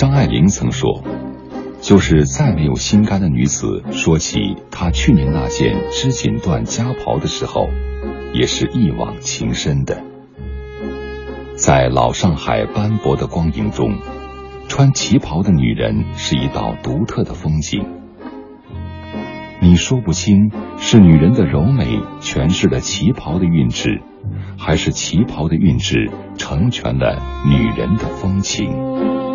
张爱玲曾说：“就是再没有心肝的女子，说起她去年那件织锦缎夹袍的时候，也是一往情深的。”在老上海斑驳的光影中，穿旗袍的女人是一道独特的风景。你说不清是女人的柔美诠释了旗袍的韵致，还是旗袍的韵致成全了女人的风情。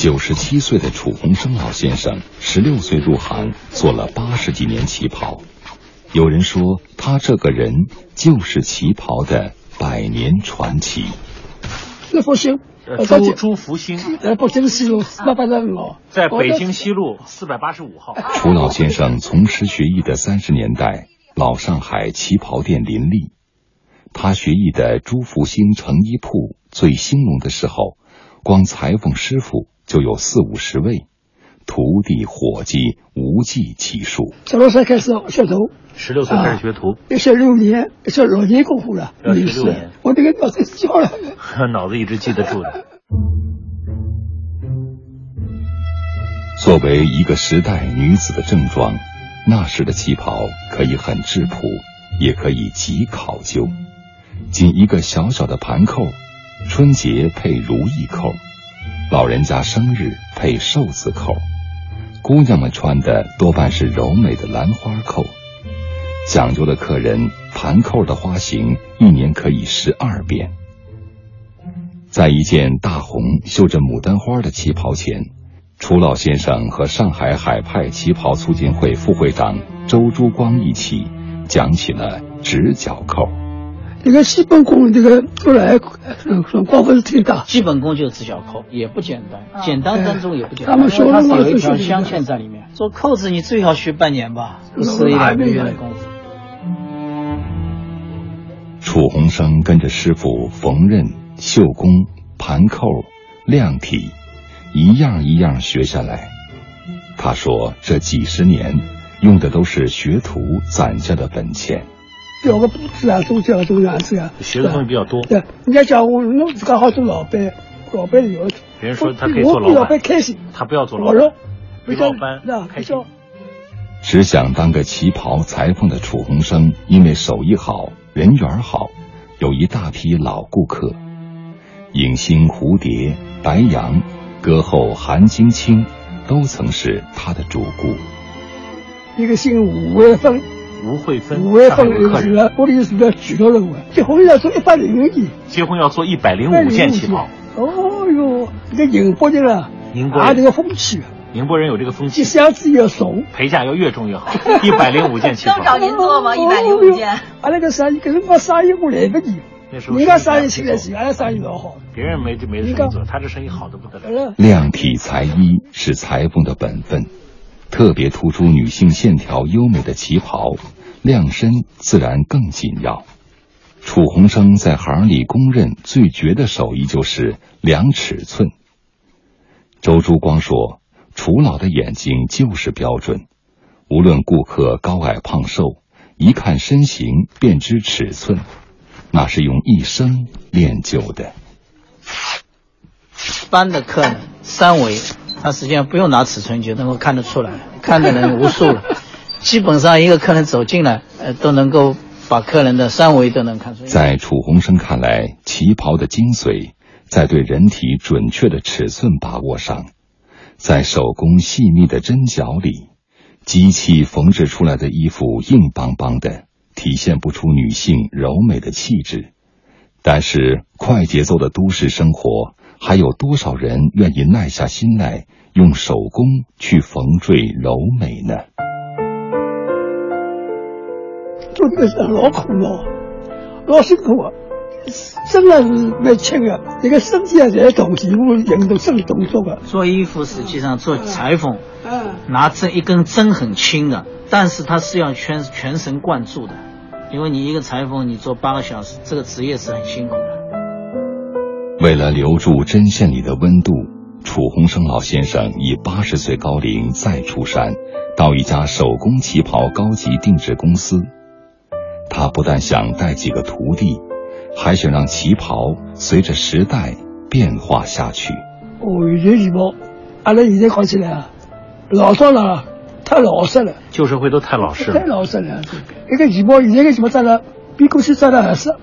九十七岁的楚鸿生老先生，十六岁入行，做了八十几年旗袍。有人说，他这个人就是旗袍的百年传奇。那福星，朱朱福兴，在北京西路四百八十五号，在北京西路四百八十五号。楚老先生从师学艺的三十年代，老上海旗袍店林立。他学艺的朱福兴成衣铺最兴隆的时候，光裁缝师傅就有四五十位，徒弟伙计无计其数。十六岁开始学徒。十六岁开始学徒，要学六年，学六年功夫了。要学六年，我这个脑子记了，脑子一直记得住的。作为一个时代女子的正装，那时的旗袍可以很质朴，也可以极考究。仅一个小小的盘扣，春节配如意扣，老人家生日配寿字扣，姑娘们穿的多半是柔美的兰花扣。讲究的客人，盘扣的花型一年可以十二变。在一件大红绣着牡丹花的旗袍前，楚老先生和上海海派旗袍促进会副会长周珠光一起讲起了直角扣。这个基本功，这个出来光棍是挺大。基本功就是直角扣，也不简单，简单当中也不简单。他们说它是有一条镶嵌在里面。做扣子你最好学半年吧，不是一两个月的功夫。楚鸿生跟着师傅缝纫、绣工、盘扣、亮体，一样一样学下来。他说：“这几十年用的都是学徒攒下的本钱。”教个布子啊，做教做样子啊，学的东西比较多。对，人家讲我，我自个好做老板，老板有。别人说他可以做老板老板开心，他不要做老板，比老板开心。只想当个旗袍裁缝的楚鸿生，因为手艺好。人缘好，有一大批老顾客，影星蝴蝶、白杨、歌后韩晶清，都曾是他的主顾。一个姓吴慧芬，吴慧芬，吴慧芬是我的是个举头人物，结婚要做一百零五件，结婚要做一百零五件旗袍。哦哟，这个宁波人啊，宁波啊这个风气。宁波人有这个风气，箱子要怂，陪嫁要越重越好。一百零五件旗袍，都找您做吗？一百零五件。俺那个生意，可是我生意我来不及。人家生意请得起，俺生意老好。别人没没生意做，他这生意好的不得了。量体裁衣是裁缝的本分，特别突出女性线条优美的旗袍，量身自然更紧要。楚鸿生在行里公认最绝的手艺就是量尺寸。周珠光说。楚老的眼睛就是标准，无论顾客高矮胖瘦，一看身形便知尺寸，那是用一生练就的。班的客人三围，他实际上不用拿尺寸就能够看得出来，看的人无数了。基本上一个客人走进来，呃，都能够把客人的三围都能看出来。在楚鸿生看来，旗袍的精髓在对人体准确的尺寸把握上。在手工细密的针脚里，机器缝制出来的衣服硬邦邦的，体现不出女性柔美的气质。但是，快节奏的都市生活，还有多少人愿意耐下心来用手工去缝缀柔美呢？做这个事老苦了，老辛苦啊！真的是蛮轻的，这个身体啊在动，几乎运动身体动作的。做衣服实际上做裁缝，嗯拿针一根针很轻的，但是它是要全全神贯注的，因为你一个裁缝你做八个小时，这个职业是很辛苦的。为了留住针线里的温度，楚鸿生老先生以八十岁高龄再出山，到一家手工旗袍高级定制公司。他不但想带几个徒弟。还想让旗袍随着时代变化下去。哦，有些旗袍，阿拉现在看起来啊，老早了，太老实了。旧社会都太老实了。太老实了，一个旗袍，现在个旗袍穿了比过去穿的合适。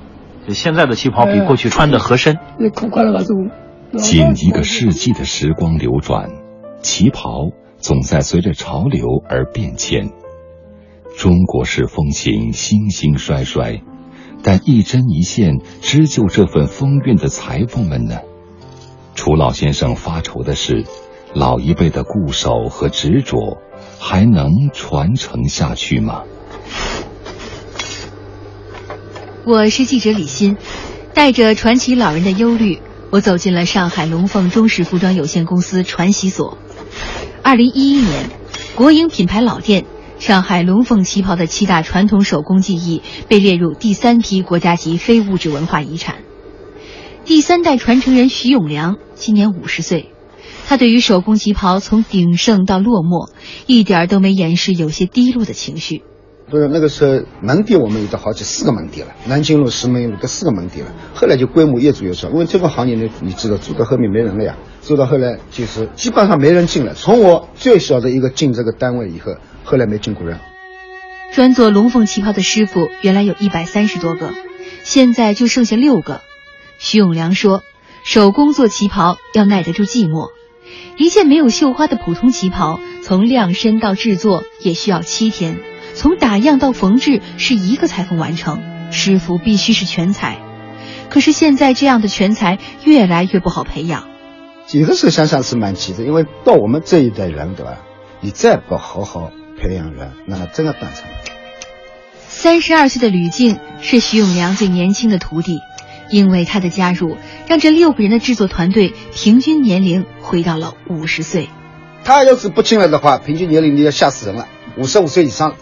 现在的旗袍比过去穿的合身。那裤宽了那种。近一个世纪的时光流转，旗袍总在随着潮流而变迁。中国式风情兴兴衰衰，但一针一线织就这份风韵的裁缝们呢？楚老先生发愁的是，老一辈的固守和执着还能传承下去吗？我是记者李欣，带着传奇老人的忧虑，我走进了上海龙凤中式服装有限公司传习所。二零一一年，国营品牌老店。上海龙凤旗袍的七大传统手工技艺被列入第三批国家级非物质文化遗产。第三代传承人徐永良今年五十岁，他对于手工旗袍从鼎盛到落寞，一点都没掩饰有些低落的情绪。不是那个时候门店我们有的好几四个门店了，南京路、石门路这四个门店了。后来就规模越做越小，因为这个行业呢，你知道做到后面没人了呀，做到后来就是基本上没人进了。从我最小的一个进这个单位以后。后来没进过人。专做龙凤旗袍的师傅原来有一百三十多个，现在就剩下六个。徐永良说：“手工做旗袍要耐得住寂寞，一件没有绣花的普通旗袍，从量身到制作也需要七天，从打样到缝制是一个裁缝完成，师傅必须是全才。可是现在这样的全才越来越不好培养。有的时候想想是蛮急的，因为到我们这一代人，对吧？你再不好好。”培养人，那真的断层。三十二岁的吕静是徐永良最年轻的徒弟，因为他的加入，让这六个人的制作团队平均年龄回到了五十岁。他要是不进来的话，平均年龄你要吓死人了，五十五岁以上。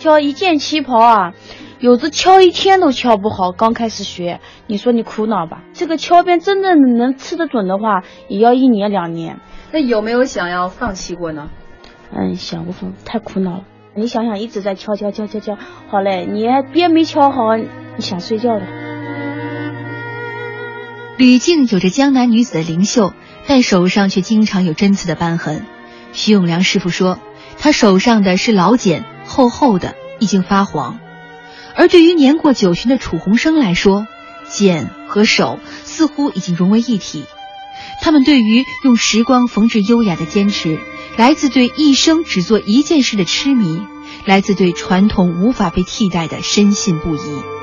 敲一件旗袍啊，有的敲一天都敲不好。刚开始学，你说你苦恼吧？这个敲边真正能吃得准的话，也要一年两年。那有没有想要放弃过呢？嗯，想不通，太苦恼了。你想想，一直在敲敲敲敲敲，好嘞，你边没敲好，你想睡觉了。吕静有着江南女子的灵秀，但手上却经常有针刺的斑痕。徐永良师傅说，他手上的是老茧，厚厚的，已经发黄。而对于年过九旬的楚鸿生来说，茧和手似乎已经融为一体。他们对于用时光缝制优雅的坚持。来自对一生只做一件事的痴迷，来自对传统无法被替代的深信不疑。